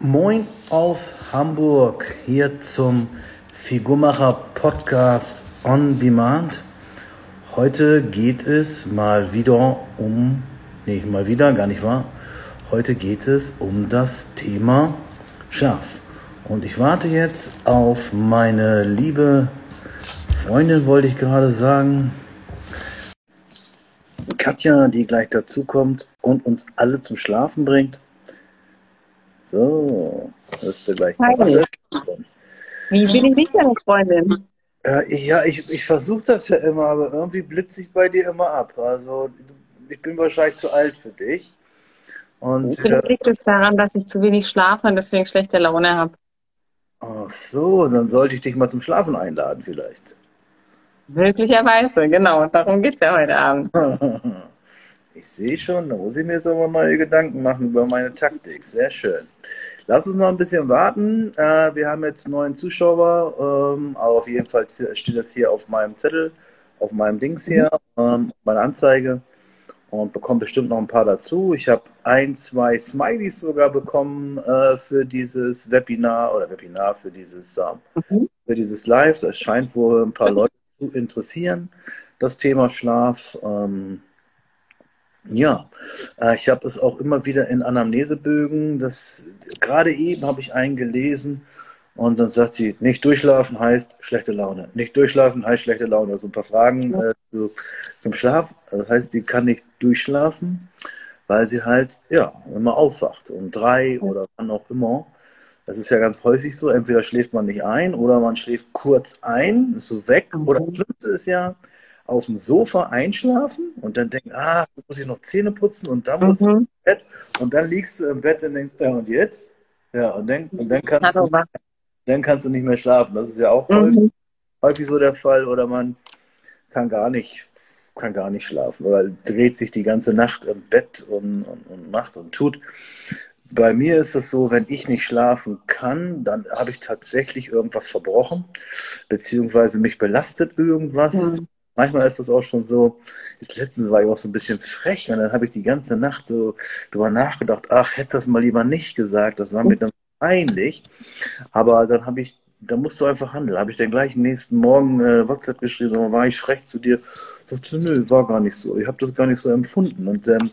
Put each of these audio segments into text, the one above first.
Moin aus Hamburg, hier zum Figurmacher Podcast on Demand. Heute geht es mal wieder um, nee, mal wieder, gar nicht wahr. Heute geht es um das Thema Schlaf. Und ich warte jetzt auf meine liebe Freundin, wollte ich gerade sagen. Katja, die gleich dazukommt und uns alle zum Schlafen bringt. So, wirst du gleich. Wie bin ich nicht deine Freundin? Ja, ich, ich versuche das ja immer, aber irgendwie blitze ich bei dir immer ab. Also ich bin wahrscheinlich zu alt für dich. Und, Vielleicht liegt es daran, dass ich zu wenig schlafe und deswegen schlechte Laune habe. Ach so, dann sollte ich dich mal zum Schlafen einladen vielleicht. Möglicherweise, genau. Darum geht es ja heute Abend. Ich sehe schon, da muss ich mir jetzt aber neue Gedanken machen über meine Taktik. Sehr schön. Lass uns noch ein bisschen warten. Äh, wir haben jetzt neun Zuschauer, ähm, aber auf jeden Fall steht das hier auf meinem Zettel, auf meinem Dings hier, ähm, meine Anzeige und bekomme bestimmt noch ein paar dazu. Ich habe ein, zwei Smileys sogar bekommen äh, für dieses Webinar oder Webinar für dieses, ähm, mhm. für dieses Live. Das scheint wohl ein paar Leute zu interessieren, das Thema Schlaf. Ähm, ja, äh, ich habe es auch immer wieder in Anamnesebögen. Das, gerade eben habe ich einen gelesen und dann sagt sie, nicht durchschlafen heißt schlechte Laune. Nicht durchschlafen heißt schlechte Laune. Also ein paar Fragen äh, zu, zum Schlaf. Das heißt, sie kann nicht durchschlafen, weil sie halt ja immer aufwacht um drei oder wann auch immer. Das ist ja ganz häufig so. Entweder schläft man nicht ein oder man schläft kurz ein, ist so weg. Mhm. Oder das Schlimmste ist ja, auf dem Sofa einschlafen und dann denken, ah, da muss ich noch Zähne putzen und dann muss mhm. ich ins Bett und dann liegst du im Bett und denkst, ja, und jetzt? Ja, und dann, und dann, kannst, du, dann kannst du nicht mehr schlafen. Das ist ja auch mhm. häufig, häufig so der Fall oder man kann gar nicht kann gar nicht schlafen, weil dreht sich die ganze Nacht im Bett und, und, und macht und tut. Bei mir ist es so, wenn ich nicht schlafen kann, dann habe ich tatsächlich irgendwas verbrochen, beziehungsweise mich belastet irgendwas. Mhm manchmal ist das auch schon so, jetzt letztens war ich auch so ein bisschen frech und dann habe ich die ganze Nacht so drüber nachgedacht, ach, hättest du das mal lieber nicht gesagt, das war mir dann peinlich. Aber dann habe ich, da musst du einfach handeln. Habe ich dann gleich nächsten Morgen äh, WhatsApp geschrieben, so, war ich frech zu dir? Sagte, nö, war gar nicht so. Ich habe das gar nicht so empfunden. Und ähm,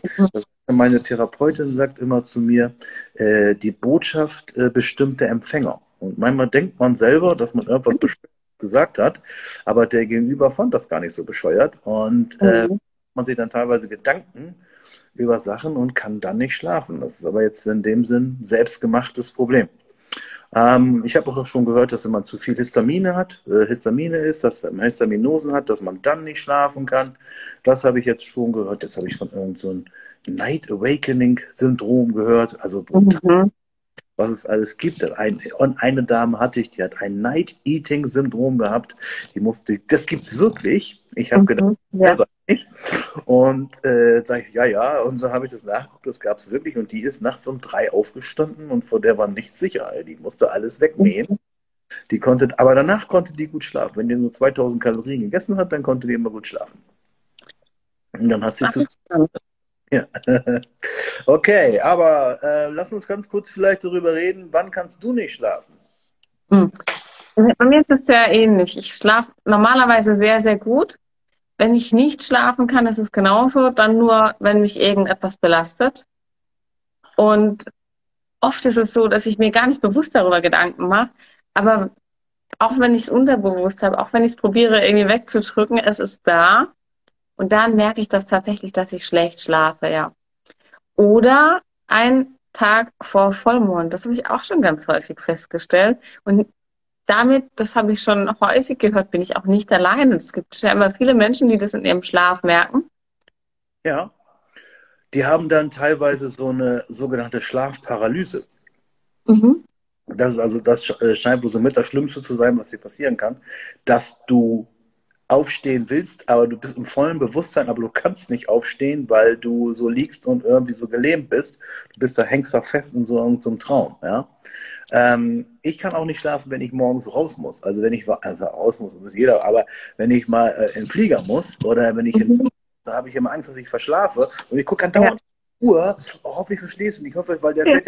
meine Therapeutin sagt immer zu mir, äh, die Botschaft äh, bestimmt der Empfänger. Und manchmal denkt man selber, dass man irgendwas bestimmt gesagt hat. Aber der Gegenüber fand das gar nicht so bescheuert und äh, mhm. man sich dann teilweise Gedanken über Sachen und kann dann nicht schlafen. Das ist aber jetzt in dem Sinn selbstgemachtes Problem. Ähm, ich habe auch schon gehört, dass wenn man zu viel Histamine hat, äh, Histamine ist, dass man Histaminosen hat, dass man dann nicht schlafen kann. Das habe ich jetzt schon gehört. Jetzt habe ich von irgendeinem so Night Awakening Syndrom gehört. Also mhm was es alles gibt. Ein, eine Dame hatte ich, die hat ein Night-Eating-Syndrom gehabt. Die musste, das gibt's wirklich. Ich habe mhm, gedacht, ja. selber nicht. Und äh, sage ich, ja, ja. Und so habe ich das nachgeguckt, das gab's wirklich. Und die ist nachts um drei aufgestanden und vor der war nichts sicher. Die musste alles wegmähen. Mhm. Die konnte, aber danach konnte die gut schlafen. Wenn die nur 2000 Kalorien gegessen hat, dann konnte die immer gut schlafen. Und dann hat sie Ach, zu, ja. Okay, aber äh, lass uns ganz kurz vielleicht darüber reden, wann kannst du nicht schlafen? Hm. Bei mir ist es sehr ähnlich. Ich schlafe normalerweise sehr, sehr gut. Wenn ich nicht schlafen kann, ist es genauso. Dann nur, wenn mich irgendetwas belastet. Und oft ist es so, dass ich mir gar nicht bewusst darüber Gedanken mache. Aber auch wenn ich es unterbewusst habe, auch wenn ich es probiere irgendwie wegzudrücken, es ist da. Und dann merke ich das tatsächlich, dass ich schlecht schlafe, ja. Oder ein Tag vor Vollmond. Das habe ich auch schon ganz häufig festgestellt. Und damit, das habe ich schon häufig gehört, bin ich auch nicht alleine. Es gibt ja immer viele Menschen, die das in ihrem Schlaf merken. Ja. Die haben dann teilweise so eine sogenannte Schlafparalyse. Mhm. Das ist also, das äh, scheint wohl so mit das Schlimmste zu sein, was dir passieren kann, dass du aufstehen willst, aber du bist im vollen Bewusstsein, aber du kannst nicht aufstehen, weil du so liegst und irgendwie so gelähmt bist. Du bist da, hängst da fest in so irgendeinem Traum, ja. Ähm, ich kann auch nicht schlafen, wenn ich morgens raus muss. Also wenn ich, also raus muss, muss jeder, aber wenn ich mal äh, in Flieger muss oder wenn ich mhm. in da habe ich immer Angst, dass ich verschlafe und ich gucke andauernd ja. Uhr, oh, hoffentlich verstehst du nicht, ich hoffe, weil der ja.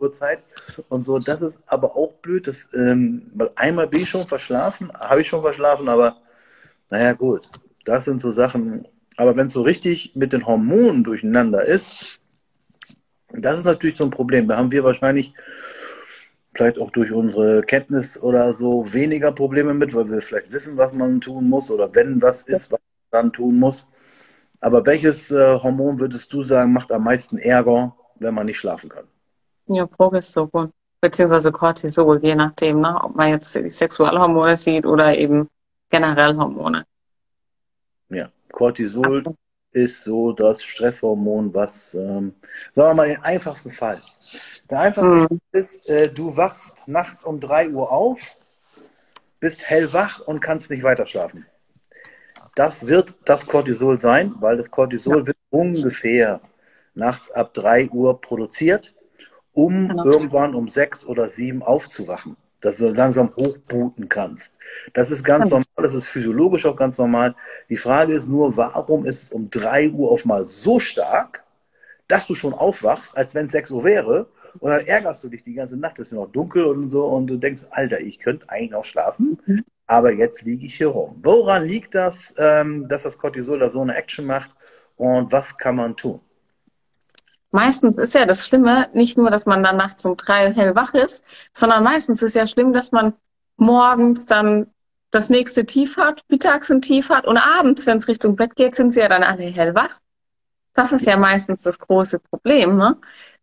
Uhrzeit und so. Das ist aber auch blöd. Das, ähm, weil einmal bin ich schon verschlafen, habe ich schon verschlafen, aber naja, gut. Das sind so Sachen. Aber wenn es so richtig mit den Hormonen durcheinander ist, das ist natürlich so ein Problem. Da haben wir wahrscheinlich vielleicht auch durch unsere Kenntnis oder so weniger Probleme mit, weil wir vielleicht wissen, was man tun muss oder wenn was ist, was man dann tun muss. Aber welches äh, Hormon würdest du sagen, macht am meisten Ärger, wenn man nicht schlafen kann? Ja, Progesteron, beziehungsweise Cortisol, je nachdem, ne? ob man jetzt die Sexualhormone sieht oder eben generell Hormone. Ja, Cortisol Ach. ist so das Stresshormon, was, ähm, sagen wir mal, den einfachsten Fall. Der einfachste mhm. Fall ist, äh, du wachst nachts um 3 Uhr auf, bist hellwach und kannst nicht weiter schlafen. Das wird das Cortisol sein, weil das Cortisol ja. wird ungefähr nachts ab 3 Uhr produziert, um genau. irgendwann um 6 oder 7 aufzuwachen dass du langsam hochbooten kannst. Das ist ganz normal, das ist physiologisch auch ganz normal. Die Frage ist nur, warum ist es um 3 Uhr auf mal so stark, dass du schon aufwachst, als wenn es 6 Uhr wäre, und dann ärgerst du dich die ganze Nacht, es ist noch dunkel und so, und du denkst, Alter, ich könnte eigentlich noch schlafen, mhm. aber jetzt liege ich hier rum. Woran liegt das, ähm, dass das Cortisol da so eine Action macht und was kann man tun? Meistens ist ja das Schlimme nicht nur, dass man dann nachts um drei hellwach ist, sondern meistens ist ja schlimm, dass man morgens dann das nächste Tief hat, mittags ein Tief hat und abends, wenn es Richtung Bett geht, sind sie ja dann alle hellwach. Das ist ja meistens das große Problem, ne?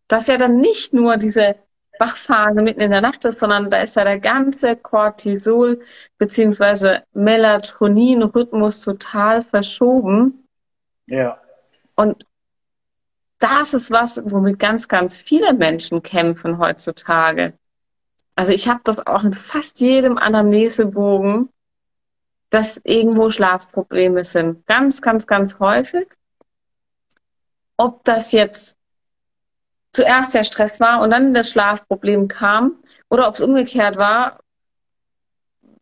Dass ja dann nicht nur diese Wachphase mitten in der Nacht ist, sondern da ist ja der ganze Cortisol bzw. Melatonin-Rhythmus total verschoben. Ja. Und das ist was, womit ganz, ganz viele Menschen kämpfen heutzutage. Also ich habe das auch in fast jedem Anamnesebogen, dass irgendwo Schlafprobleme sind. Ganz, ganz, ganz häufig. Ob das jetzt zuerst der Stress war und dann das Schlafproblem kam oder ob es umgekehrt war,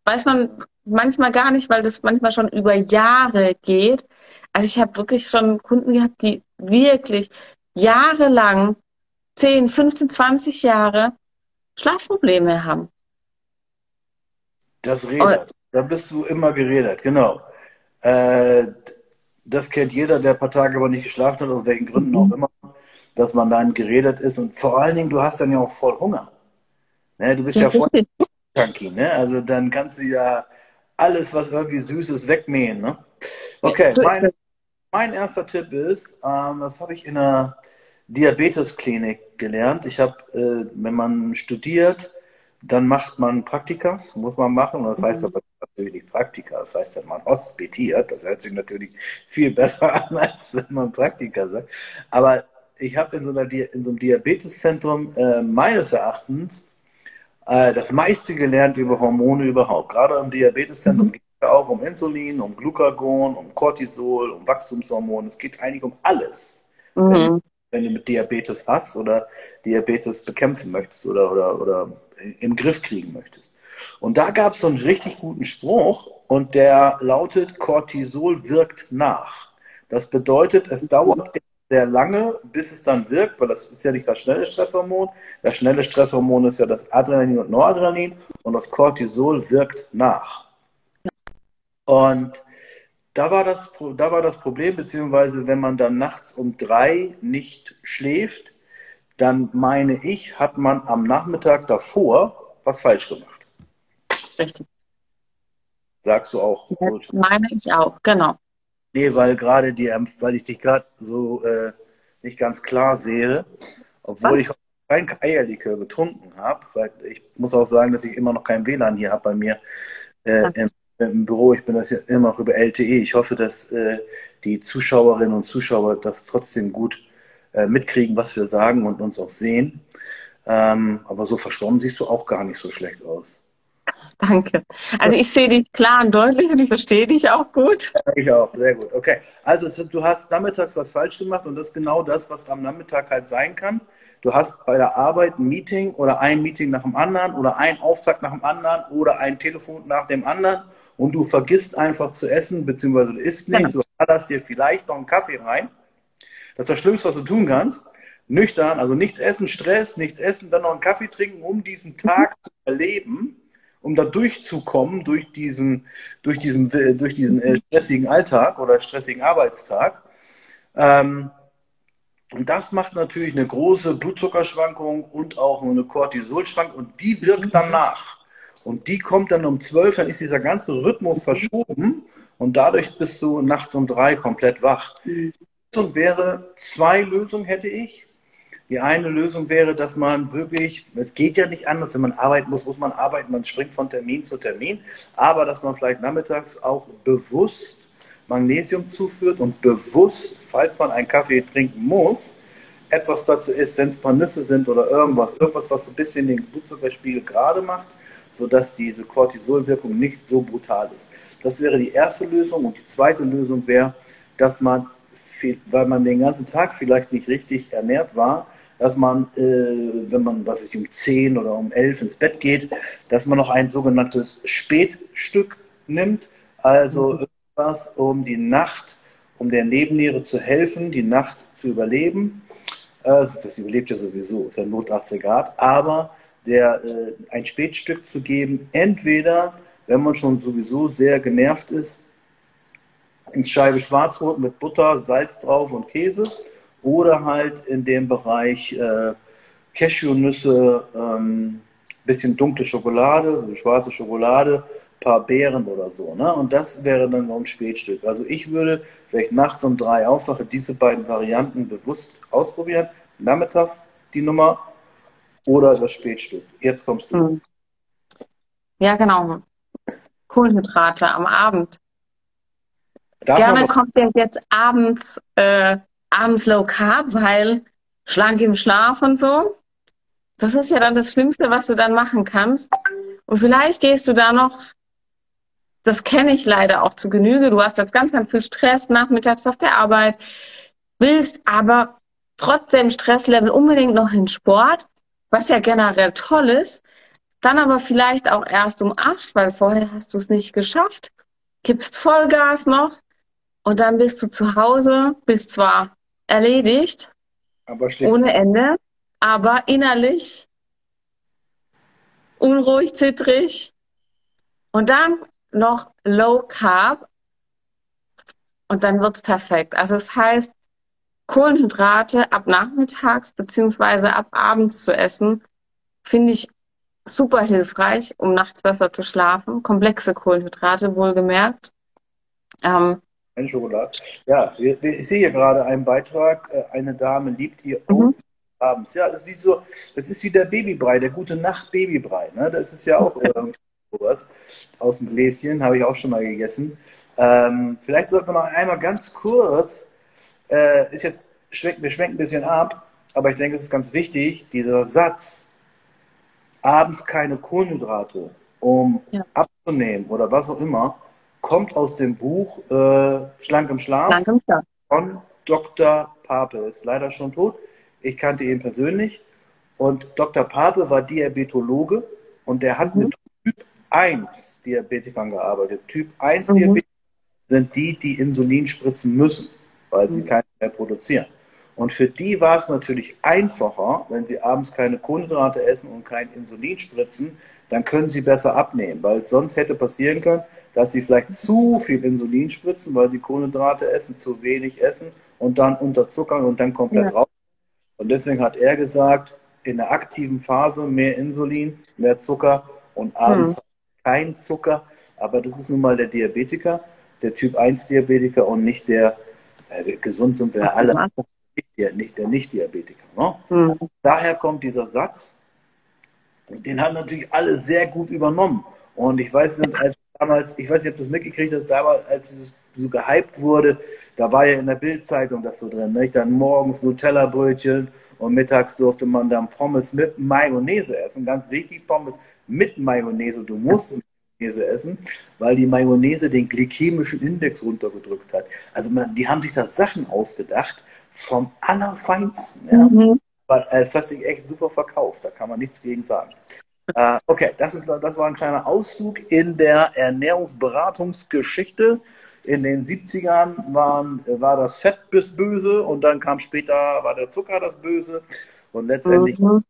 weiß man manchmal gar nicht, weil das manchmal schon über Jahre geht. Also ich habe wirklich schon Kunden gehabt, die wirklich jahrelang, 10, 15, 20 Jahre Schlafprobleme haben. Das redet. Da bist du immer geredet, genau. Äh, das kennt jeder, der ein paar Tage aber nicht geschlafen hat, aus welchen Gründen auch immer, dass man dann geredet ist. Und vor allen Dingen, du hast dann ja auch voll Hunger. Ne? Du bist ja, ja voll Junkie, ne? Also dann kannst du ja alles, was irgendwie süß ist, wegmähen, ne? Okay, mein, mein erster Tipp ist, ähm, das habe ich in einer Diabetesklinik gelernt. Ich habe, äh, wenn man studiert, dann macht man Praktikas, muss man machen. Das heißt mhm. aber natürlich nicht Praktika, das heißt, man hospitiert. Das hört sich natürlich viel besser an, als wenn man Praktika sagt. Aber ich habe in, so in so einem Diabeteszentrum äh, meines Erachtens äh, das meiste gelernt über Hormone überhaupt. Gerade im Diabeteszentrum mhm. geht es ja auch um Insulin, um Glucagon, um Cortisol, um Wachstumshormone. Es geht eigentlich um alles. Mhm. Wenn, wenn, du mit Diabetes hast oder Diabetes bekämpfen möchtest oder, oder, oder im Griff kriegen möchtest. Und da gab es so einen richtig guten Spruch und der lautet, Cortisol wirkt nach. Das bedeutet, es dauert sehr lange, bis es dann wirkt, weil das ist ja nicht das schnelle Stresshormon. Das schnelle Stresshormon ist ja das Adrenalin und Noradrenalin und das Cortisol wirkt nach. Und da war das, da war das Problem, beziehungsweise wenn man dann nachts um drei nicht schläft, dann meine ich, hat man am Nachmittag davor was falsch gemacht. Richtig. Sagst du auch. Ja, meine ich auch, genau. Nee, weil gerade die, weil ich dich gerade so äh, nicht ganz klar sehe, obwohl Was? ich kein Eierlikör getrunken habe. Ich muss auch sagen, dass ich immer noch kein WLAN hier habe bei mir äh, im, im, Büro. Ich bin das ja immer noch über LTE. Ich hoffe, dass äh, die Zuschauerinnen und Zuschauer das trotzdem gut äh, mitkriegen, was wir sagen und uns auch sehen. Ähm, aber so verschwommen siehst du auch gar nicht so schlecht aus. Danke. Also ich sehe dich klar und deutlich und ich verstehe dich auch gut. Ich auch, sehr gut. Okay. Also du hast nachmittags was falsch gemacht und das ist genau das, was am Nachmittag halt sein kann. Du hast bei der Arbeit ein Meeting oder ein Meeting nach dem anderen oder ein Auftrag nach dem anderen oder ein Telefon nach dem anderen und du vergisst einfach zu essen, beziehungsweise du isst nicht, genau. du ballerst dir vielleicht noch einen Kaffee rein. Das ist das Schlimmste, was du tun kannst, nüchtern, also nichts essen, Stress, nichts essen, dann noch einen Kaffee trinken, um diesen Tag zu erleben, um da durchzukommen durch diesen, durch diesen, durch diesen äh, stressigen Alltag oder stressigen Arbeitstag. Ähm, und das macht natürlich eine große Blutzuckerschwankung und auch eine Cortisolschwankung und die wirkt danach. Und die kommt dann um 12, dann ist dieser ganze Rhythmus verschoben und dadurch bist du nachts um drei komplett wach. Lösung wäre, zwei Lösungen hätte ich. Die eine Lösung wäre, dass man wirklich, es geht ja nicht anders, wenn man arbeiten muss, muss man arbeiten, man springt von Termin zu Termin, aber dass man vielleicht nachmittags auch bewusst Magnesium zuführt und bewusst, falls man einen Kaffee trinken muss, etwas dazu isst, wenn es ein paar Nüsse sind oder irgendwas, irgendwas, was so ein bisschen den Blutzuckerspiegel gerade macht, sodass diese Cortisolwirkung nicht so brutal ist. Das wäre die erste Lösung. Und die zweite Lösung wäre, dass man, weil man den ganzen Tag vielleicht nicht richtig ernährt war, dass man, äh, wenn man, was ich, um 10 oder um 11 ins Bett geht, dass man noch ein sogenanntes Spätstück nimmt, also mhm. irgendwas, um die Nacht, um der Nebenniere zu helfen, die Nacht zu überleben. Äh, das überlebt ja sowieso, ist ja ein Notaggregat, aber der, äh, ein Spätstück zu geben, entweder, wenn man schon sowieso sehr genervt ist, eine Scheibe Schwarzbrot mit Butter, Salz drauf und Käse oder halt in dem Bereich äh, Cashewnüsse, ähm, bisschen dunkle Schokolade, schwarze Schokolade, paar Beeren oder so. Ne? Und das wäre dann noch ein Spätstück. Also ich würde vielleicht nachts um drei aufwache, diese beiden Varianten bewusst ausprobieren. Nachmittags die Nummer oder das Spätstück. Jetzt kommst du. Hm. Ja, genau. Kohlenhydrate am Abend. Darf Gerne kommt ja jetzt abends äh, abends Low Carb, weil schlank im Schlaf und so. Das ist ja dann das Schlimmste, was du dann machen kannst. Und vielleicht gehst du da noch, das kenne ich leider auch zu Genüge, du hast jetzt ganz, ganz viel Stress nachmittags auf der Arbeit, willst aber trotzdem Stresslevel unbedingt noch in Sport, was ja generell toll ist, dann aber vielleicht auch erst um acht, weil vorher hast du es nicht geschafft, gibst Vollgas noch und dann bist du zu Hause, bist zwar erledigt, ohne Ende, aber innerlich unruhig, zittrig und dann noch Low Carb und dann wird's perfekt. Also das heißt, Kohlenhydrate ab nachmittags beziehungsweise ab abends zu essen, finde ich super hilfreich, um nachts besser zu schlafen. Komplexe Kohlenhydrate wohlgemerkt. Ähm, eine Schokolade. Ja, ich sehe hier gerade einen Beitrag. Äh, eine Dame liebt ihr mhm. abends. Ja, das ist wie so, das ist wie der Babybrei, der gute Nacht Babybrei. Ne? Das ist ja auch sowas aus dem Gläschen, habe ich auch schon mal gegessen. Ähm, vielleicht sollten wir noch einmal ganz kurz, äh, ist jetzt, schwenkt, wir schwenken ein bisschen ab, aber ich denke, es ist ganz wichtig, dieser Satz, abends keine Kohlenhydrate, um ja. abzunehmen oder was auch immer, kommt aus dem Buch äh, Schlank im Schlaf Schlank im Schlaf. von Dr. Pape. Ist leider schon tot. Ich kannte ihn persönlich. Und Dr. Pape war Diabetologe und der hat mhm. mit Typ 1 Diabetikern gearbeitet. Typ 1 mhm. Diabetiker sind die, die Insulin spritzen müssen, weil sie mhm. keinen mehr produzieren. Und für die war es natürlich einfacher, wenn sie abends keine Kohlenhydrate essen und kein Insulin spritzen, dann können sie besser abnehmen, weil sonst hätte passieren können, dass sie vielleicht zu viel Insulin spritzen, weil sie Kohlenhydrate essen, zu wenig essen und dann unterzuckern und dann komplett ja. raus. Und deswegen hat er gesagt, in der aktiven Phase mehr Insulin, mehr Zucker und abends mhm. kein Zucker. Aber das ist nun mal der Diabetiker, der Typ 1 Diabetiker und nicht der, äh, gesund sind wir alle, der, nicht der Nicht-Diabetiker. Ne? Mhm. Daher kommt dieser Satz, den haben natürlich alle sehr gut übernommen. Und ich weiß, als damals, ich weiß nicht, ob du das mitgekriegt hast, damals, als es so gehypt wurde, da war ja in der Bildzeitung das so drin, nicht? dann morgens Nutella-Brötchen und mittags durfte man dann Pommes mit Mayonnaise essen. Ganz wichtig, Pommes mit Mayonnaise. Du musst Mayonnaise essen, weil die Mayonnaise den glykämischen Index runtergedrückt hat. Also man, die haben sich da Sachen ausgedacht vom Allerfeinsten. Ja? Mhm. Aber es hat sich echt super verkauft, da kann man nichts gegen sagen. Äh, okay, das, ist, das war ein kleiner Ausflug in der Ernährungsberatungsgeschichte. in den 70ern waren, war das Fett bis böse und dann kam später, war der Zucker das Böse. Und letztendlich mhm.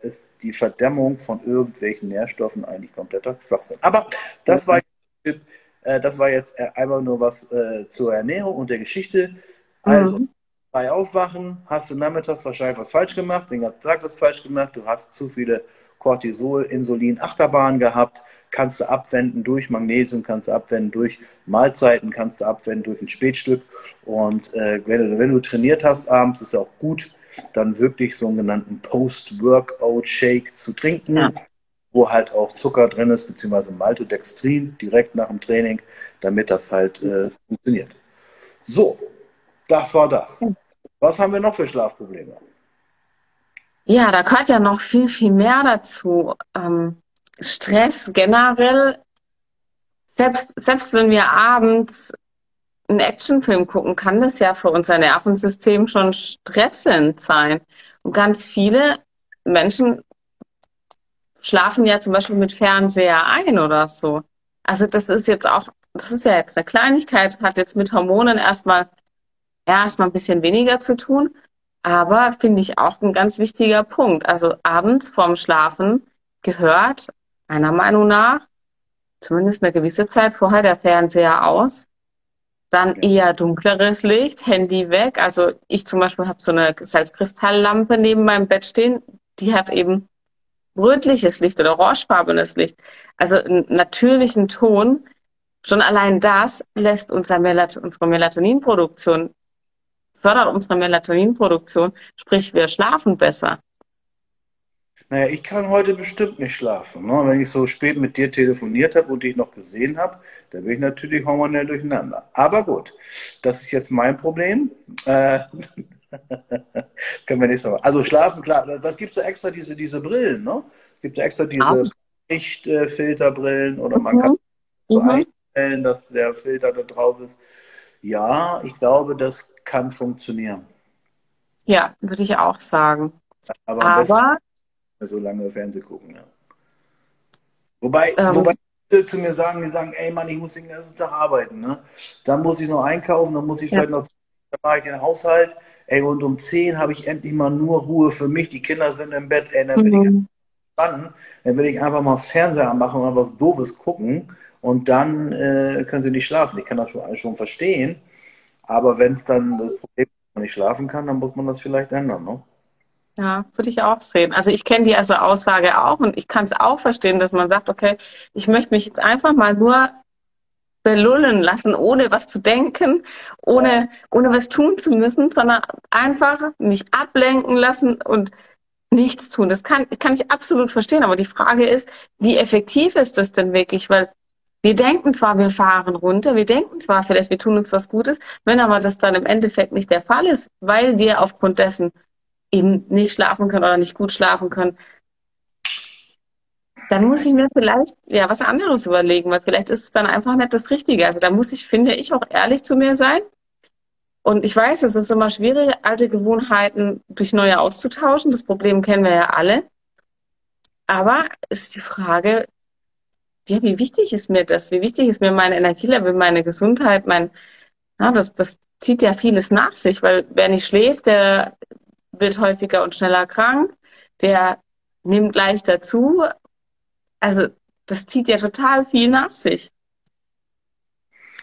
ist die Verdämmung von irgendwelchen Nährstoffen eigentlich kompletter Schwachsinn. Aber das war, äh, das war jetzt einfach nur was äh, zur Ernährung und der Geschichte. Also, mhm. bei Aufwachen hast du nachmittags wahrscheinlich was falsch gemacht, den ganzen Tag was falsch gemacht, du hast zu viele Cortisol, Insulin, Achterbahn gehabt, kannst du abwenden durch Magnesium, kannst du abwenden durch Mahlzeiten, kannst du abwenden durch ein Spätstück. Und äh, wenn, du, wenn du trainiert hast abends, ist auch gut, dann wirklich so einen genannten Post-Workout-Shake zu trinken, ja. wo halt auch Zucker drin ist, beziehungsweise Maltodextrin direkt nach dem Training, damit das halt äh, funktioniert. So, das war das. Was haben wir noch für Schlafprobleme? Ja, da gehört ja noch viel, viel mehr dazu. Ähm, Stress generell, selbst, selbst wenn wir abends einen Actionfilm gucken, kann das ja für unser Nervensystem schon stressend sein. Und ganz viele Menschen schlafen ja zum Beispiel mit Fernseher ein oder so. Also das ist jetzt auch, das ist ja jetzt eine Kleinigkeit, hat jetzt mit Hormonen erstmal erstmal ein bisschen weniger zu tun. Aber finde ich auch ein ganz wichtiger Punkt. Also abends vorm Schlafen gehört meiner Meinung nach zumindest eine gewisse Zeit vorher der Fernseher aus. Dann eher dunkleres Licht, Handy weg. Also ich zum Beispiel habe so eine Salzkristalllampe neben meinem Bett stehen. Die hat eben rötliches Licht oder orangefarbenes Licht. Also einen natürlichen Ton. Schon allein das lässt unser Melat unsere Melatoninproduktion fördert unsere Melatoninproduktion, sprich wir schlafen besser. Naja, ich kann heute bestimmt nicht schlafen. Ne? Wenn ich so spät mit dir telefoniert habe und dich noch gesehen habe, dann bin ich natürlich hormonell durcheinander. Aber gut, das ist jetzt mein Problem. Äh, können wir so machen. Also schlafen, klar. Was gibt es da extra? Diese, diese Brillen, ne? Es gibt ja extra diese Lichtfilterbrillen oder man kann so mhm. einstellen, dass der Filter da drauf ist. Ja, ich glaube, das kann funktionieren. Ja, würde ich auch sagen. Aber, Aber so lange Fernsehen gucken, ja. Wobei, ähm, wobei zu mir sagen, die sagen, ey Mann, ich muss den ganzen Tag arbeiten, ne? Dann muss ich noch einkaufen, dann muss ich ja. vielleicht noch, dann mache ich den Haushalt, ey, und um 10 habe ich endlich mal nur Ruhe für mich, die Kinder sind im Bett, ey, dann bin ich mhm. entspannen, dann will ich einfach mal Fernseher anmachen und was Doofes gucken und dann äh, können sie nicht schlafen. Ich kann das schon, schon verstehen, aber wenn es dann das Problem ist, dass man nicht schlafen kann, dann muss man das vielleicht ändern, ne? Ja, würde ich auch sehen. Also ich kenne die also Aussage auch und ich kann es auch verstehen, dass man sagt, okay, ich möchte mich jetzt einfach mal nur belullen lassen, ohne was zu denken, ohne, ohne was tun zu müssen, sondern einfach mich ablenken lassen und nichts tun. Das kann, kann ich absolut verstehen. Aber die Frage ist, wie effektiv ist das denn wirklich? Weil wir denken zwar, wir fahren runter, wir denken zwar vielleicht, wir tun uns was Gutes, wenn aber das dann im Endeffekt nicht der Fall ist, weil wir aufgrund dessen eben nicht schlafen können oder nicht gut schlafen können, dann muss ich mir vielleicht ja was anderes überlegen, weil vielleicht ist es dann einfach nicht das Richtige. Also da muss ich, finde ich, auch ehrlich zu mir sein. Und ich weiß, es ist immer schwierig, alte Gewohnheiten durch neue auszutauschen. Das Problem kennen wir ja alle. Aber ist die Frage, ja, wie wichtig ist mir das? Wie wichtig ist mir mein Energielevel, meine Gesundheit, mein, ja, das, das zieht ja vieles nach sich, weil wer nicht schläft, der wird häufiger und schneller krank, der nimmt leichter zu. Also das zieht ja total viel nach sich.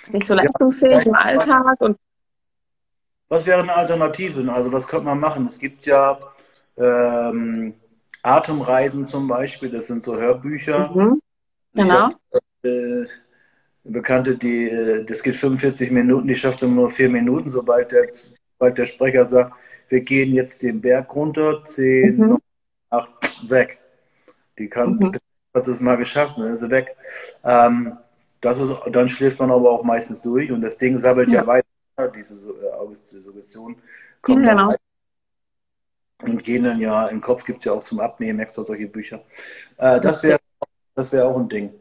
Ist nicht so leistungsfähig ja. im Alltag und was wären Alternativen? Also was könnte man machen? Es gibt ja ähm, Atemreisen zum Beispiel, das sind so Hörbücher. Mhm. Genau. Hab, äh, eine Bekannte, die, äh, das geht 45 Minuten, die schafft immer nur vier Minuten, sobald der, sobald der Sprecher sagt, wir gehen jetzt den Berg runter, 10, mhm. 8, weg. Die kann, mhm. hat es mal geschafft, dann ist sie weg. Ähm, das ist, dann schläft man aber auch meistens durch und das Ding sabbelt ja, ja weiter, diese äh, Suggestion kommt ja, genau. und gehen dann ja, im Kopf gibt es ja auch zum Abnehmen extra solche Bücher. Äh, das wäre das wär auch ein Ding.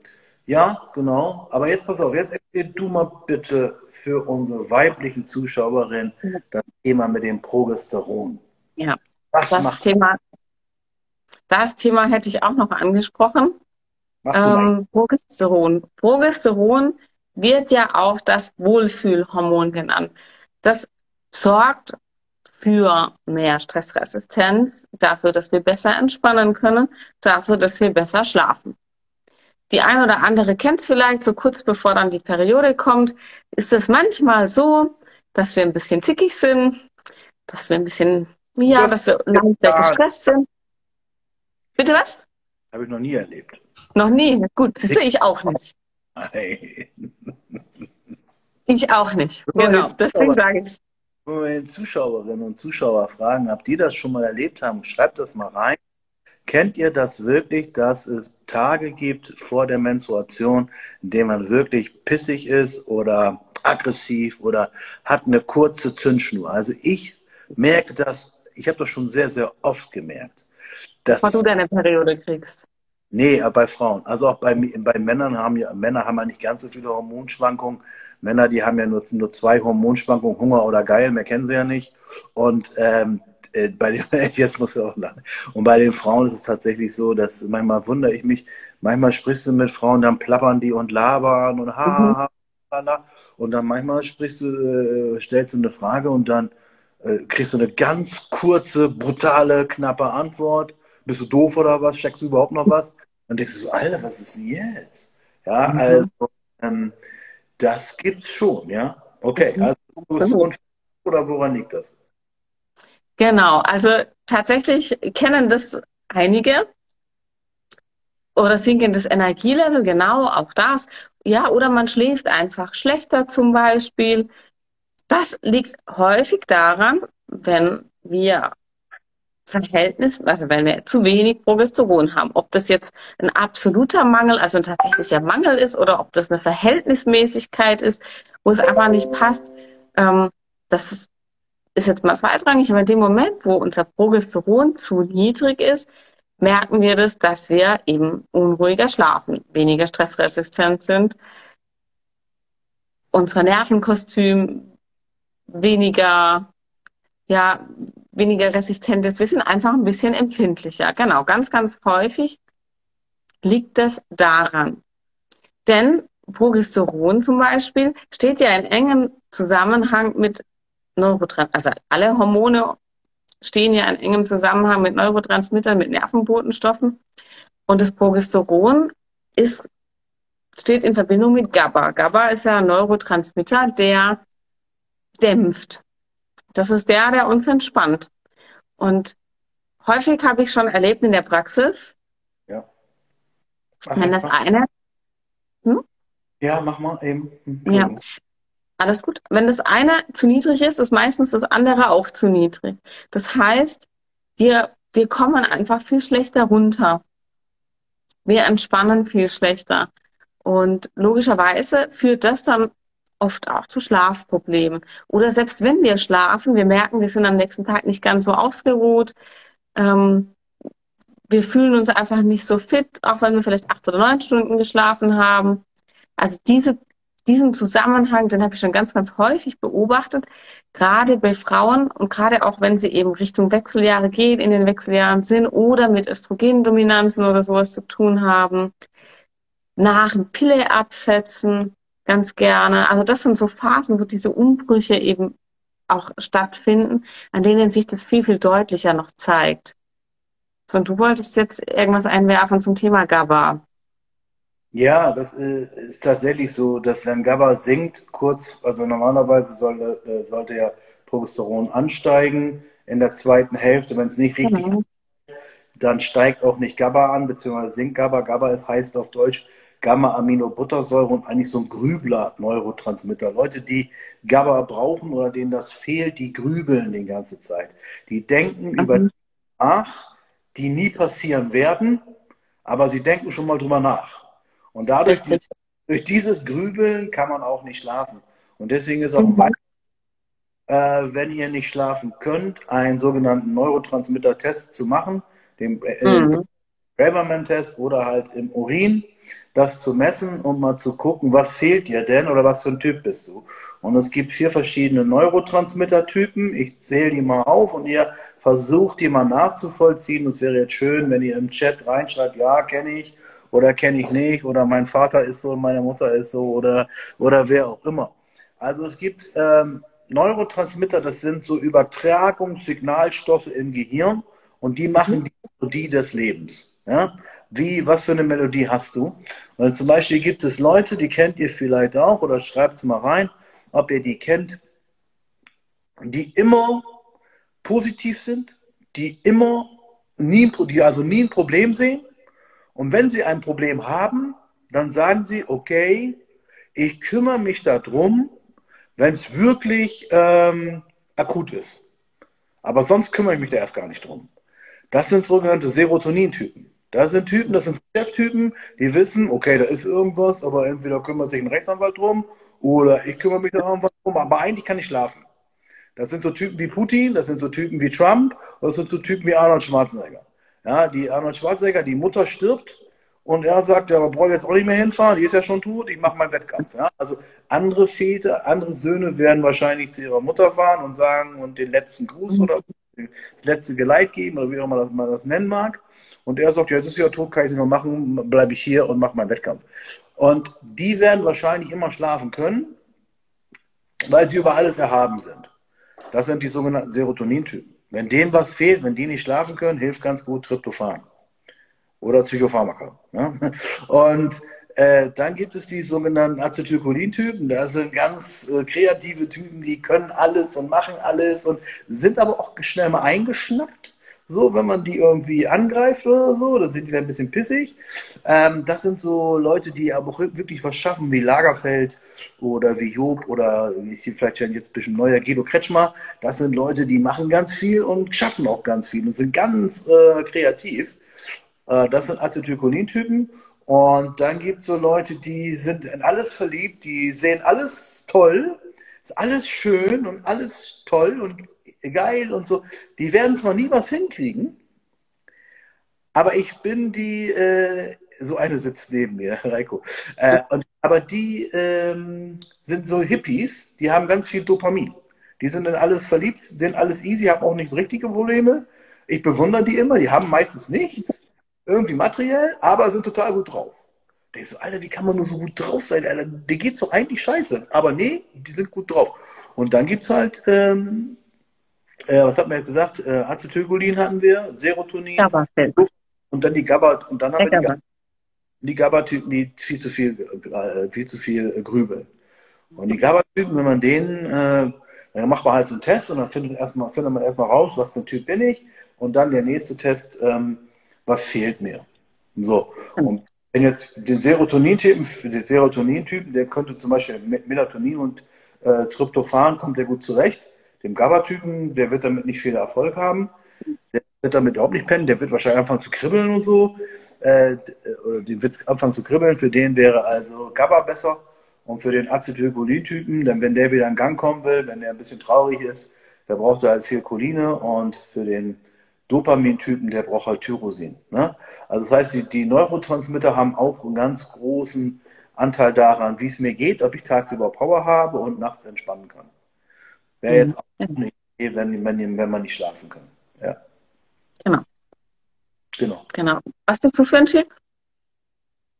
Ja, genau. Aber jetzt pass auf, jetzt erzähl du mal bitte für unsere weiblichen Zuschauerinnen das Thema mit dem Progesteron. Ja, Was das Thema, das Thema hätte ich auch noch angesprochen. Ähm, Progesteron. Progesteron wird ja auch das Wohlfühlhormon genannt. Das sorgt für mehr Stressresistenz, dafür, dass wir besser entspannen können, dafür, dass wir besser schlafen. Die eine oder andere kennt es vielleicht, so kurz bevor dann die Periode kommt, ist es manchmal so, dass wir ein bisschen zickig sind, dass wir ein bisschen, ja, das dass wir langsam gestresst sind. Bitte was? Habe ich noch nie erlebt. Noch nie? Gut, das sehe ich auch nicht. Nein. Ich auch nicht. Genau, deswegen sage ich es. Wenn wir den Zuschauerinnen und Zuschauer fragen, habt ihr das schon mal erlebt haben, schreibt das mal rein. Kennt ihr das wirklich, dass es Tage gibt vor der Menstruation, in denen man wirklich pissig ist oder aggressiv oder hat eine kurze Zündschnur? Also ich merke das, ich habe das schon sehr, sehr oft gemerkt. Dass, du deine Periode kriegst. Nee, bei Frauen. Also auch bei, bei Männern haben ja, Männer haben ja nicht ganz so viele Hormonschwankungen. Männer, die haben ja nur, nur zwei Hormonschwankungen, Hunger oder geil, mehr kennen sie ja nicht. Und ähm, äh, bei den, jetzt muss er auch lachen. Und bei den Frauen ist es tatsächlich so, dass manchmal wundere ich mich, manchmal sprichst du mit Frauen, dann plappern die und labern und ha, mhm. ha, ha, ha. Und dann manchmal sprichst du, äh, stellst du eine Frage und dann äh, kriegst du eine ganz kurze, brutale, knappe Antwort. Bist du doof oder was? Checkst du überhaupt noch was? Dann denkst du so, Alter, was ist denn jetzt? Ja, mhm. also ähm, das gibt's schon, ja. Okay, mhm. also oder woran liegt das? Genau, also tatsächlich kennen das einige. Oder sinkendes Energielevel, genau, auch das. Ja, oder man schläft einfach schlechter zum Beispiel. Das liegt häufig daran, wenn wir Verhältnis, also wenn wir zu wenig Progesteron haben, ob das jetzt ein absoluter Mangel, also ein tatsächlicher Mangel ist, oder ob das eine Verhältnismäßigkeit ist, wo es einfach nicht passt, ähm, das ist, jetzt mal zweitrangig, aber in dem Moment, wo unser Progesteron zu niedrig ist, merken wir das, dass wir eben unruhiger schlafen, weniger stressresistent sind, unser Nervenkostüm weniger ja, weniger resistent ist. Wir sind einfach ein bisschen empfindlicher. Genau, ganz, ganz häufig liegt das daran. Denn Progesteron zum Beispiel steht ja in engem Zusammenhang mit Neurotransmittern. Also alle Hormone stehen ja in engem Zusammenhang mit Neurotransmittern, mit Nervenbotenstoffen. Und das Progesteron ist, steht in Verbindung mit GABA. GABA ist ja ein Neurotransmitter, der dämpft. Das ist der, der uns entspannt. Und häufig habe ich schon erlebt in der Praxis, ja. Ach, wenn das eine. Hm? Ja, mach mal eben. Ja. Alles gut. Wenn das eine zu niedrig ist, ist meistens das andere auch zu niedrig. Das heißt, wir, wir kommen einfach viel schlechter runter. Wir entspannen viel schlechter. Und logischerweise führt das dann oft auch zu Schlafproblemen. Oder selbst wenn wir schlafen, wir merken, wir sind am nächsten Tag nicht ganz so ausgeruht. Ähm, wir fühlen uns einfach nicht so fit, auch wenn wir vielleicht acht oder neun Stunden geschlafen haben. Also diese, diesen Zusammenhang, den habe ich schon ganz, ganz häufig beobachtet, gerade bei Frauen und gerade auch wenn sie eben Richtung Wechseljahre gehen, in den Wechseljahren sind oder mit Östrogendominanzen oder sowas zu tun haben, nach Pille absetzen, ganz gerne. Also das sind so Phasen, wo diese Umbrüche eben auch stattfinden, an denen sich das viel, viel deutlicher noch zeigt. So, und du wolltest jetzt irgendwas einwerfen zum Thema GABA. Ja, das äh, ist tatsächlich so, dass wenn GABA sinkt, kurz, also normalerweise sollte, äh, sollte ja Progesteron ansteigen in der zweiten Hälfte, wenn es nicht richtig mhm. dann steigt auch nicht GABA an, beziehungsweise sinkt GABA. GABA ist, heißt auf Deutsch Gamma-Aminobuttersäure und eigentlich so ein Grübler-Neurotransmitter. Leute, die GABA brauchen oder denen das fehlt, die grübeln die ganze Zeit. Die denken mhm. über nach, die nie passieren werden, aber sie denken schon mal drüber nach. Und dadurch, durch dieses Grübeln kann man auch nicht schlafen. Und deswegen ist auch mhm. äh, wenn ihr nicht schlafen könnt, einen sogenannten Neurotransmitter-Test zu machen, den äh, mhm. Braverman-Test oder halt im Urin das zu messen und mal zu gucken, was fehlt dir denn oder was für ein Typ bist du. Und es gibt vier verschiedene Neurotransmitter-Typen. Ich zähle die mal auf und ihr versucht die mal nachzuvollziehen. Es wäre jetzt schön, wenn ihr im Chat reinschreibt, ja, kenne ich oder kenne ich nicht oder mein Vater ist so, meine Mutter ist so oder, oder wer auch immer. Also es gibt ähm, Neurotransmitter, das sind so Übertragungssignalstoffe im Gehirn und die machen mhm. die Melodie des Lebens. Ja? Wie, was für eine Melodie hast du? Also zum Beispiel gibt es Leute, die kennt ihr vielleicht auch oder schreibt es mal rein, ob ihr die kennt, die immer positiv sind, die immer nie, die also nie ein Problem sehen. Und wenn sie ein Problem haben, dann sagen sie, okay, ich kümmere mich darum, wenn es wirklich ähm, akut ist. Aber sonst kümmere ich mich da erst gar nicht drum. Das sind sogenannte Serotonin-Typen. Das sind Typen, das sind Cheftypen, die wissen, okay, da ist irgendwas, aber entweder kümmert sich ein Rechtsanwalt drum oder ich kümmere mich da irgendwas drum, aber eigentlich kann ich schlafen. Das sind so Typen wie Putin, das sind so Typen wie Trump, das sind so Typen wie Arnold Schwarzenegger. Ja, die Arnold Schwarzenegger, die Mutter stirbt und er sagt, ja, aber brauche ich jetzt auch nicht mehr hinfahren, die ist ja schon tot, ich mache meinen Wettkampf. Ja, also andere Väter, andere Söhne werden wahrscheinlich zu ihrer Mutter fahren und sagen und den letzten Gruß oder das letzte Geleit geben oder wie auch immer man das nennen mag. Und er sagt, ja, jetzt ist ja tot, kann ich nicht mehr machen, bleibe ich hier und mache meinen Wettkampf. Und die werden wahrscheinlich immer schlafen können, weil sie über alles erhaben sind. Das sind die sogenannten Serotonintypen. Wenn denen was fehlt, wenn die nicht schlafen können, hilft ganz gut Tryptophan oder Psychopharmaka. Ne? Und äh, dann gibt es die sogenannten Acetylcholintypen. Das sind ganz äh, kreative Typen, die können alles und machen alles und sind aber auch schnell mal eingeschnappt. So, wenn man die irgendwie angreift oder so, dann sind die dann ein bisschen pissig. Ähm, das sind so Leute, die aber auch wirklich was schaffen, wie Lagerfeld oder wie Job oder ich vielleicht jetzt ein bisschen neuer Guido Kretschmer. Das sind Leute, die machen ganz viel und schaffen auch ganz viel und sind ganz äh, kreativ. Äh, das sind Acetylcholintypen. Und dann gibt es so Leute, die sind in alles verliebt, die sehen alles toll, ist alles schön und alles toll und geil und so. Die werden zwar nie was hinkriegen, aber ich bin die, äh, so eine sitzt neben mir, Reiko. Äh, und, aber die ähm, sind so Hippies, die haben ganz viel Dopamin. Die sind in alles verliebt, sind alles easy, haben auch nicht so richtige Probleme. Ich bewundere die immer, die haben meistens nichts, irgendwie materiell, aber sind total gut drauf. Der ist so, Alter, wie kann man nur so gut drauf sein? Alter, der geht's doch eigentlich scheiße. Aber nee, die sind gut drauf. Und dann gibt's halt ähm, äh, was hat man jetzt gesagt? Äh, Acetylcholin hatten wir, Serotonin und dann die GABA und dann haben wir die, die GABA-Typen, die viel zu viel, äh, viel zu viel äh, grübeln. Und die GABA-Typen, wenn man denen, äh, dann macht man halt so einen Test und dann findet, erstmal, findet man erstmal raus, was für ein Typ bin ich. Und dann der nächste Test, ähm, was fehlt mir. So. Hm. Und wenn jetzt den Serotonin-Typen, den Serotonin-Typen, der könnte zum Beispiel mit Melatonin und äh, Tryptophan kommt der gut zurecht. Dem GABA-Typen, der wird damit nicht viel Erfolg haben. Der wird damit überhaupt nicht pennen. Der wird wahrscheinlich anfangen zu kribbeln und so. Äh, den wird anfangen zu kribbeln. Für den wäre also GABA besser. Und für den Acetylcholin-Typen, dann wenn der wieder in Gang kommen will, wenn der ein bisschen traurig ist, der braucht er halt viel Choline. Und für den Dopamin-Typen, der braucht halt Tyrosin. Ne? Also das heißt, die, die Neurotransmitter haben auch einen ganz großen Anteil daran, wie es mir geht, ob ich tagsüber Power habe und nachts entspannen kann. Wäre jetzt auch eine Idee, wenn, wenn, wenn man nicht schlafen kann. Ja. Genau. Genau. Genau. Was bist du für ein Typ?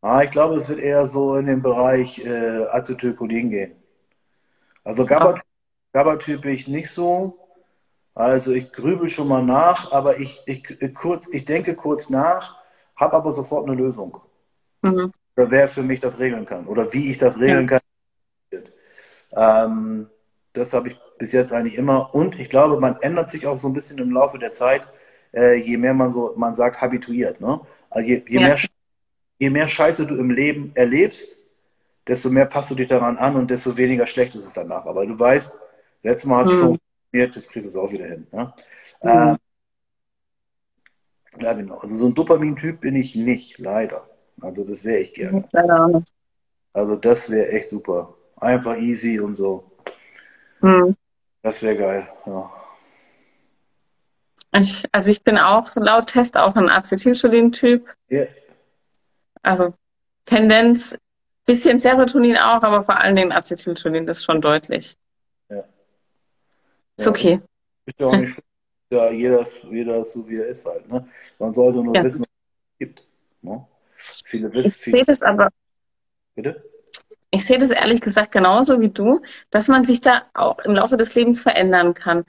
Ah, ich glaube, es wird eher so in den Bereich äh, Acetylcholin gehen. Also GABA-Typ ich nicht so. Also ich grübel schon mal nach, aber ich, ich, kurz, ich denke kurz nach, habe aber sofort eine Lösung. Mhm. Oder wer für mich das regeln kann oder wie ich das regeln ja. kann. Ähm, das habe ich bis jetzt eigentlich immer. Und ich glaube, man ändert sich auch so ein bisschen im Laufe der Zeit, äh, je mehr man so, man sagt, habituiert. Ne? Also je, je, ja. mehr, je mehr Scheiße du im Leben erlebst, desto mehr passt du dich daran an und desto weniger schlecht ist es danach. Aber du weißt, letztes Mal hat es mhm. schon funktioniert, jetzt kriegst du es auch wieder hin. Ne? Mhm. Ähm, ja, genau. Also so ein Dopamin-Typ bin ich nicht, leider. Also das wäre ich gerne. Leider. Also das wäre echt super. Einfach easy und so. Mhm. Das wäre geil, ja. Ich, also ich bin auch laut Test auch ein Acetylcholin-Typ. Yeah. Also Tendenz, bisschen Serotonin auch, aber vor allen Dingen Acetylcholin, das ist schon deutlich. Ja. Ist ja, okay. Ist ja auch nicht ja, jeder, jeder so wie er ist halt. Ne? Man sollte nur ja. wissen, was es gibt. Ne? Viele Ich wissen, sehe viele, das aber, bitte? Ich sehe das ehrlich gesagt genauso wie du, dass man sich da auch im Laufe des Lebens verändern kann.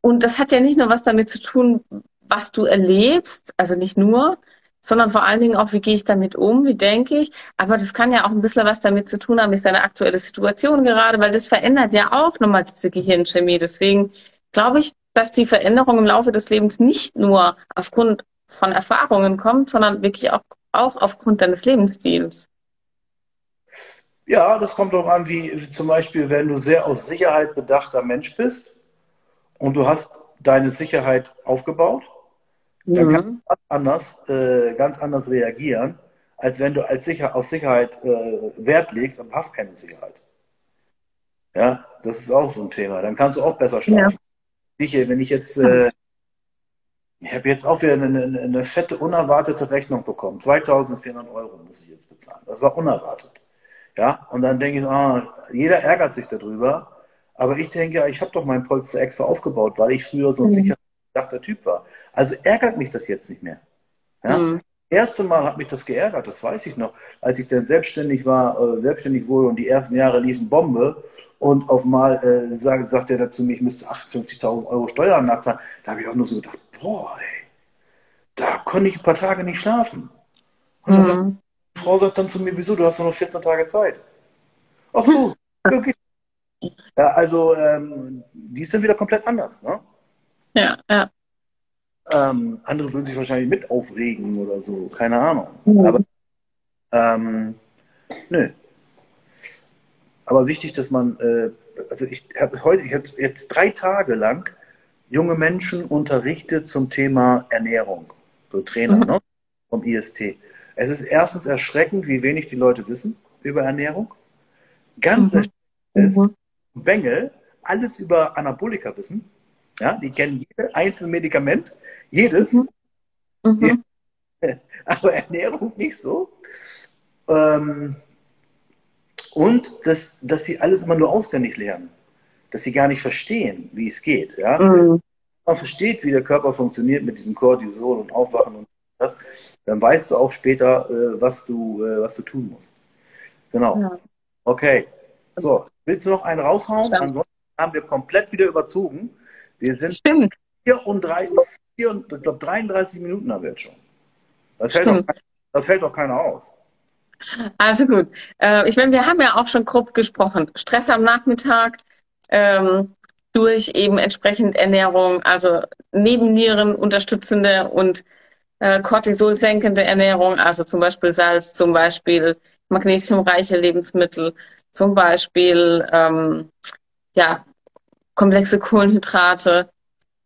Und das hat ja nicht nur was damit zu tun, was du erlebst, also nicht nur, sondern vor allen Dingen auch, wie gehe ich damit um, wie denke ich. Aber das kann ja auch ein bisschen was damit zu tun haben, ist deine aktuelle Situation gerade, weil das verändert ja auch nochmal diese Gehirnchemie. Deswegen glaube ich, dass die Veränderung im Laufe des Lebens nicht nur aufgrund von Erfahrungen kommt, sondern wirklich auch, auch aufgrund deines Lebensstils. Ja, das kommt darauf an, wie, wie zum Beispiel, wenn du sehr auf Sicherheit bedachter Mensch bist und du hast deine Sicherheit aufgebaut, dann kannst du Mhm. ganz anders, äh, ganz anders reagieren, als wenn du als sicher, auf Sicherheit äh, Wert legst und hast keine Sicherheit. Ja, das ist auch so ein Thema. Dann kannst du auch besser Ja. schlafen. Sicher, wenn ich jetzt, äh, ich habe jetzt auch wieder eine, eine, eine fette, unerwartete Rechnung bekommen. 2400 Euro muss ich jetzt bezahlen. Das war unerwartet. Ja, und dann denke ich, ah, jeder ärgert sich darüber. Aber ich denke, ja, ich habe doch mein Polster extra aufgebaut, weil ich früher so ein Mhm. sicherheitsbedachter Typ war. Also ärgert mich das jetzt nicht mehr. Ja? Mhm. erste Mal hat mich das geärgert, das weiß ich noch, als ich dann selbstständig war, äh, selbstständig wurde und die ersten Jahre liefen Bombe und auf mal äh, sagt, sagt er dazu ich müsste 58.000 Euro Steuern nachzahlen. Da habe ich auch nur so gedacht, boah, ey, da konnte ich ein paar Tage nicht schlafen. Und Mhm. Frau sagt dann zu mir, wieso, du hast nur noch 14 Tage Zeit. Ach so, okay. Ja, also ähm, die ist dann wieder komplett anders. Ne? Ja, ja. Ähm, andere würden sich wahrscheinlich mit aufregen oder so, keine Ahnung. Mhm. Aber ähm, nö. Aber wichtig, dass man, äh, also ich habe heute, ich habe jetzt drei Tage lang junge Menschen unterrichtet zum Thema Ernährung, so Trainer Mhm. ne, vom IST. Es ist erstens erschreckend, wie wenig die Leute wissen über Ernährung. Ganz Mhm. erschreckend ist, Mhm. Bengel alles über Anabolika wissen. Ja, die kennen jedes einzelne Medikament, jedes, Mhm. Mhm. aber Ernährung nicht so. Ähm, und dass, dass sie alles immer nur auswendig lernen. Dass sie gar nicht verstehen, wie es geht. Ja? Mhm. man versteht, wie der Körper funktioniert mit diesem Cortisol und Aufwachen und das, dann weißt du auch später, äh, was, du, äh, was du tun musst. Genau. Ja. Okay. So, willst du noch einen raushauen? Stimmt. Ansonsten haben wir komplett wieder überzogen. Wir sind Stimmt. 34, 4, ich glaube 33 Minuten haben wir jetzt schon. Das hält, doch, das hält doch keiner aus. Also gut. Äh, ich meine, wir haben ja auch schon grob gesprochen. Stress am Nachmittag ähm, durch eben entsprechend Ernährung, also Nebennieren unterstützende und äh, Cortisol senkende Ernährung, also zum Beispiel Salz, zum Beispiel magnesiumreiche Lebensmittel, zum Beispiel ähm, ja komplexe Kohlenhydrate,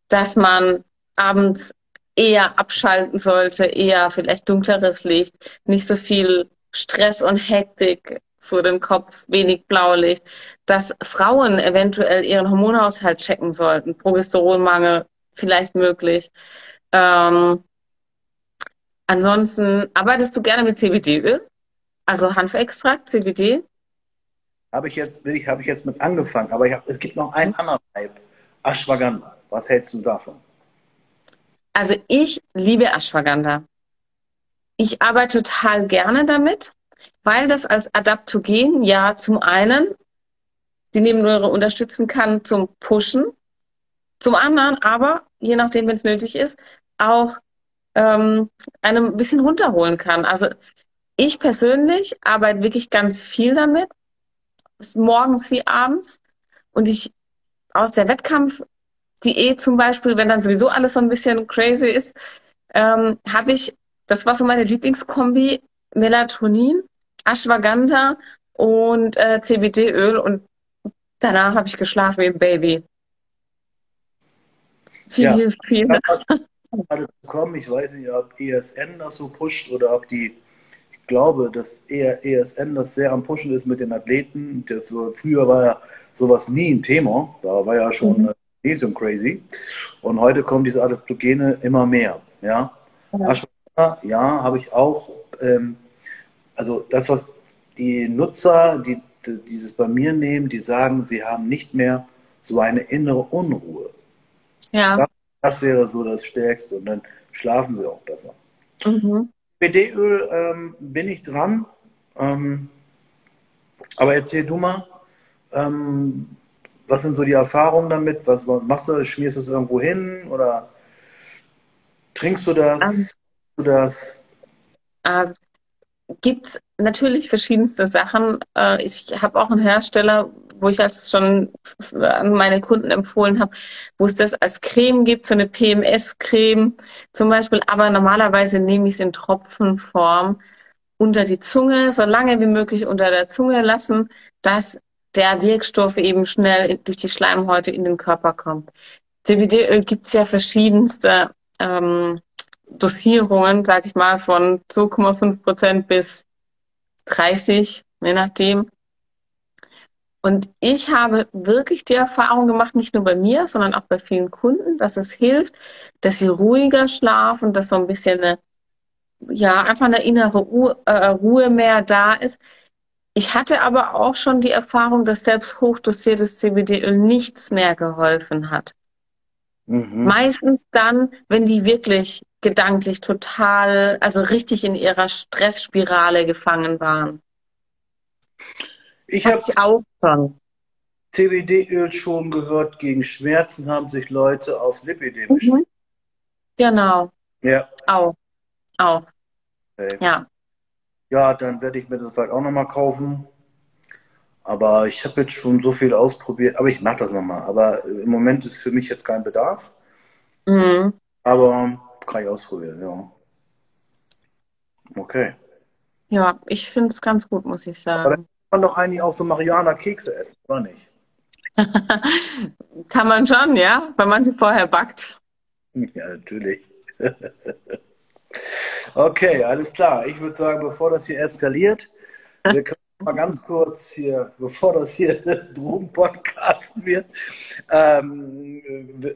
dass man abends eher abschalten sollte, eher vielleicht dunkleres Licht, nicht so viel Stress und Hektik vor den Kopf, wenig Blaulicht, dass Frauen eventuell ihren Hormonhaushalt checken sollten, Progesteronmangel vielleicht möglich. Ähm, ansonsten arbeitest du gerne mit CBD-Öl, also Hanfextrakt, CBD. Habe ich jetzt, habe ich jetzt mit angefangen, aber hab, es gibt noch einen anderen Typ. Ashwagandha. Was hältst du davon? Also ich liebe Ashwagandha. Ich arbeite total gerne damit, weil das als Adaptogen ja zum einen die Nebenniere unterstützen kann zum Pushen, zum anderen aber, je nachdem, wenn es nötig ist, auch ähm, einem ein bisschen runterholen kann. Also ich persönlich arbeite wirklich ganz viel damit, morgens wie abends. Und ich aus der Wettkampfdiät zum Beispiel, wenn dann sowieso alles so ein bisschen crazy ist, ähm, habe ich, das war so meine Lieblingskombi, Melatonin, Ashwagandha und äh, CBD-Öl und danach habe ich geschlafen wie ein Baby. Viel Ja. hilft viel. Gerade zu kommen, ich weiß nicht, ob ESN das so pusht oder ob die, ich glaube, dass eher ESN das sehr am Pushen ist mit den Athleten. Das früher war ja sowas nie ein Thema, da war ja schon Mhm. äh, Magnesium crazy. Und heute kommen diese Adaptogene immer mehr. Ja, Ja. Ashwagandha, ja, habe ich auch. Ähm, also das, was die Nutzer, die, die dieses bei mir nehmen, die sagen, sie haben nicht mehr so eine innere Unruhe. Ja. Das wäre so das Stärkste und dann schlafen sie auch besser. Mhm. CBD-Öl ähm, bin ich dran. Ähm, aber erzähl du mal, ähm, was sind so die Erfahrungen damit? Was machst du? Schmierst du es irgendwo hin oder trinkst du das? Ähm, du das? Äh, gibt es natürlich verschiedenste Sachen. Äh, ich habe auch einen Hersteller, wo ich das schon an meine Kunden empfohlen habe, wo es das als Creme gibt, so eine PMS-Creme zum Beispiel. Aber normalerweise nehme ich es in Tropfenform unter die Zunge, so lange wie möglich unter der Zunge lassen, dass der Wirkstoff eben schnell durch die Schleimhäute in den Körper kommt. CBD-Öl gibt es ja verschiedenste ähm, Dosierungen, sag ich mal, von 2,5 Prozent bis 30, je nachdem. Und ich habe wirklich die Erfahrung gemacht, nicht nur bei mir, sondern auch bei vielen Kunden, dass es hilft, dass sie ruhiger schlafen, dass so ein bisschen eine, ja, einfach eine innere Ruhe, äh, Ruhe mehr da ist. Ich hatte aber auch schon die Erfahrung, dass selbst hochdosiertes CBD-Öl nichts mehr geholfen hat. Mhm. Meistens dann, wenn die wirklich gedanklich total, also richtig in ihrer Stressspirale gefangen waren. Ich habe auch schon. CBD-Öl schon gehört, gegen Schmerzen haben sich Leute aufs Lipidem mhm. Genau. Ja. Auch. Auch. Okay. Ja. Ja, dann werde ich mir das vielleicht auch nochmal kaufen. Aber ich habe jetzt schon so viel ausprobiert. Aber ich mache das nochmal. Aber im Moment ist für mich jetzt kein Bedarf. Mhm. Aber kann ich ausprobieren, ja. Okay. Ja, ich finde es ganz gut, muss ich sagen. Man doch eigentlich auch so Mariana-Kekse essen, oder nicht? kann man schon, ja, wenn man sie vorher backt. Ja, natürlich. Okay, alles klar. Ich würde sagen, bevor das hier eskaliert, wir können mal ganz kurz hier, bevor das hier Drogen-Podcast wird, ähm,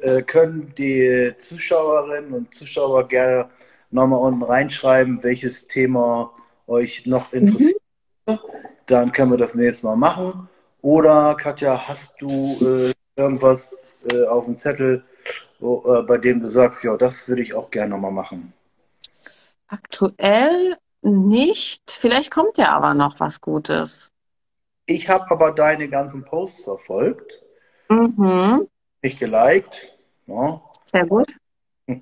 äh, können die Zuschauerinnen und Zuschauer gerne nochmal unten reinschreiben, welches Thema euch noch interessiert. Mhm. Dann können wir das nächste Mal machen. Oder Katja, hast du äh, irgendwas äh, auf dem Zettel, wo, äh, bei dem du sagst, ja, das würde ich auch gerne nochmal machen? Aktuell nicht. Vielleicht kommt ja aber noch was Gutes. Ich habe aber deine ganzen Posts verfolgt. Mhm. Nicht geliked. Ja. Sehr gut.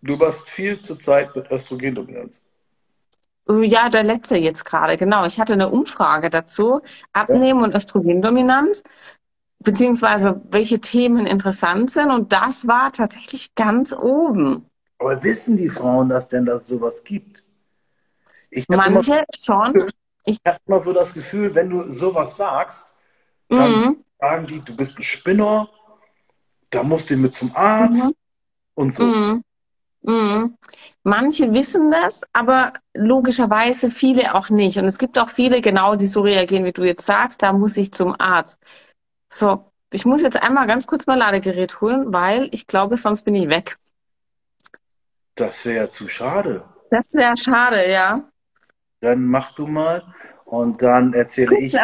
Du warst viel zur Zeit mit Östrogendominanz. Ja, der letzte jetzt gerade, genau. Ich hatte eine Umfrage dazu. Abnehmen ja. und Östrogendominanz, beziehungsweise welche Themen interessant sind. Und das war tatsächlich ganz oben. Aber wissen die Frauen das denn, dass es sowas gibt? Manche immer, schon. Ich habe immer so das Gefühl, wenn du sowas sagst, dann mhm. sagen die, du bist ein Spinner, da musst du mit zum Arzt mhm. und so. Mhm. Mhm. Manche wissen das, aber logischerweise viele auch nicht. Und es gibt auch viele, genau, die so reagieren, wie du jetzt sagst, da muss ich zum Arzt. So, ich muss jetzt einmal ganz kurz mein Ladegerät holen, weil ich glaube, sonst bin ich weg. Das wäre ja zu schade. Das wäre schade, ja. Dann mach du mal und dann erzähle ich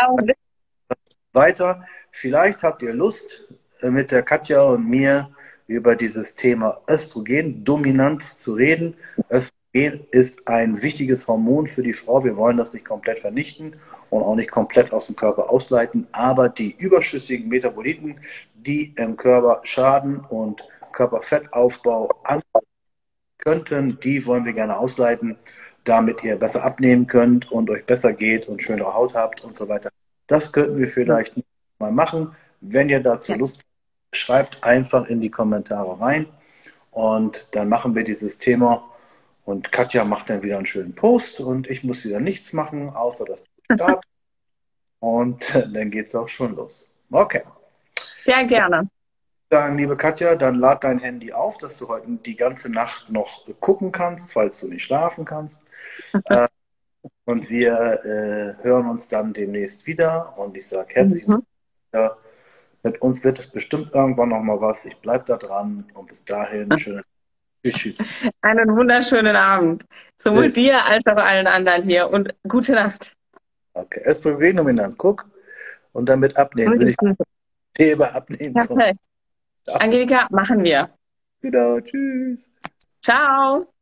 weiter. Vielleicht habt ihr Lust, äh, mit der Katja und mir über dieses Thema Östrogendominanz zu reden. Östrogen ist ein wichtiges Hormon für die Frau. Wir wollen das nicht komplett vernichten und auch nicht komplett aus dem Körper ausleiten, aber die überschüssigen Metaboliten, die im Körper schaden und Körperfettaufbau anfangen, könnten, die wollen wir gerne ausleiten, damit ihr besser abnehmen könnt und euch besser geht und schönere Haut habt und so weiter. Das könnten wir vielleicht mal machen. Wenn ihr dazu. Lust habt, schreibt einfach in die Kommentare rein und dann machen wir dieses Thema. Und Katja macht dann wieder einen schönen Post und ich muss wieder nichts machen, außer das Start. und dann geht es auch schon los. Okay. Sehr gerne sagen, liebe Katja, dann lad dein Handy auf, dass du heute die ganze Nacht noch gucken kannst, falls du nicht schlafen kannst. äh, und wir äh, hören uns dann demnächst wieder. Und ich sage herzlich mhm. Mit uns wird es bestimmt irgendwann noch mal was. Ich bleibe da dran und bis dahin schönen Tschüss. Einen wunderschönen Abend. Sowohl Tschüss. dir als auch allen anderen hier und gute Nacht. Okay, Östrogendominanz, guck. Und damit abnehmen. Will ich Thema abnehmen. Perfekt. Angelika, machen wir. Genau, tschüss. Ciao.